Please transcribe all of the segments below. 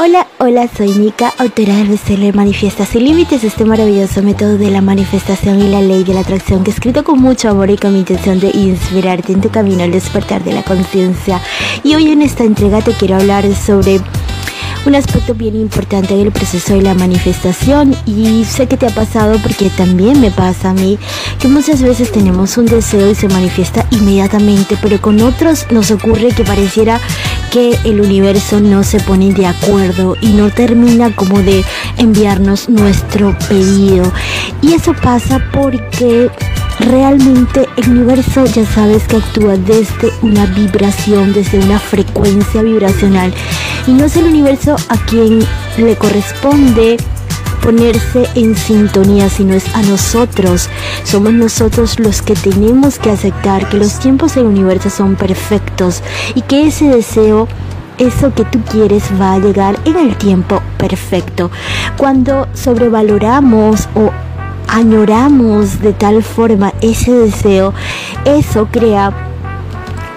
Hola, hola, soy Nika, autora del bestseller Manifiesta sin límites, este maravilloso método de la manifestación y la ley de la atracción que he escrito con mucho amor y con mi intención de inspirarte en tu camino al despertar de la conciencia. Y hoy en esta entrega te quiero hablar sobre un aspecto bien importante del proceso de la manifestación y sé que te ha pasado porque también me pasa a mí que muchas veces tenemos un deseo y se manifiesta inmediatamente, pero con otros nos ocurre que pareciera que el universo no se pone de acuerdo y no termina como de enviarnos nuestro pedido. Y eso pasa porque realmente el universo ya sabes que actúa desde una vibración, desde una frecuencia vibracional y no es el universo a quien le corresponde ponerse en sintonía, sino es a nosotros. Somos nosotros los que tenemos que aceptar que los tiempos del universo son perfectos y que ese deseo, eso que tú quieres va a llegar en el tiempo perfecto. Cuando sobrevaloramos o añoramos de tal forma ese deseo, eso crea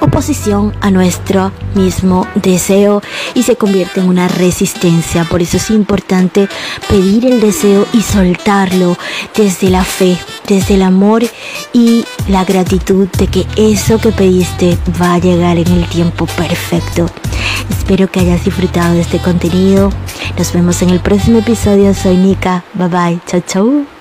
oposición a nuestro mismo deseo y se convierte en una resistencia. Por eso es importante pedir el deseo y soltarlo desde la fe, desde el amor y la gratitud de que eso que pediste va a llegar en el tiempo perfecto. Espero que hayas disfrutado de este contenido. Nos vemos en el próximo episodio. Soy Nika. Bye bye. Chau chau.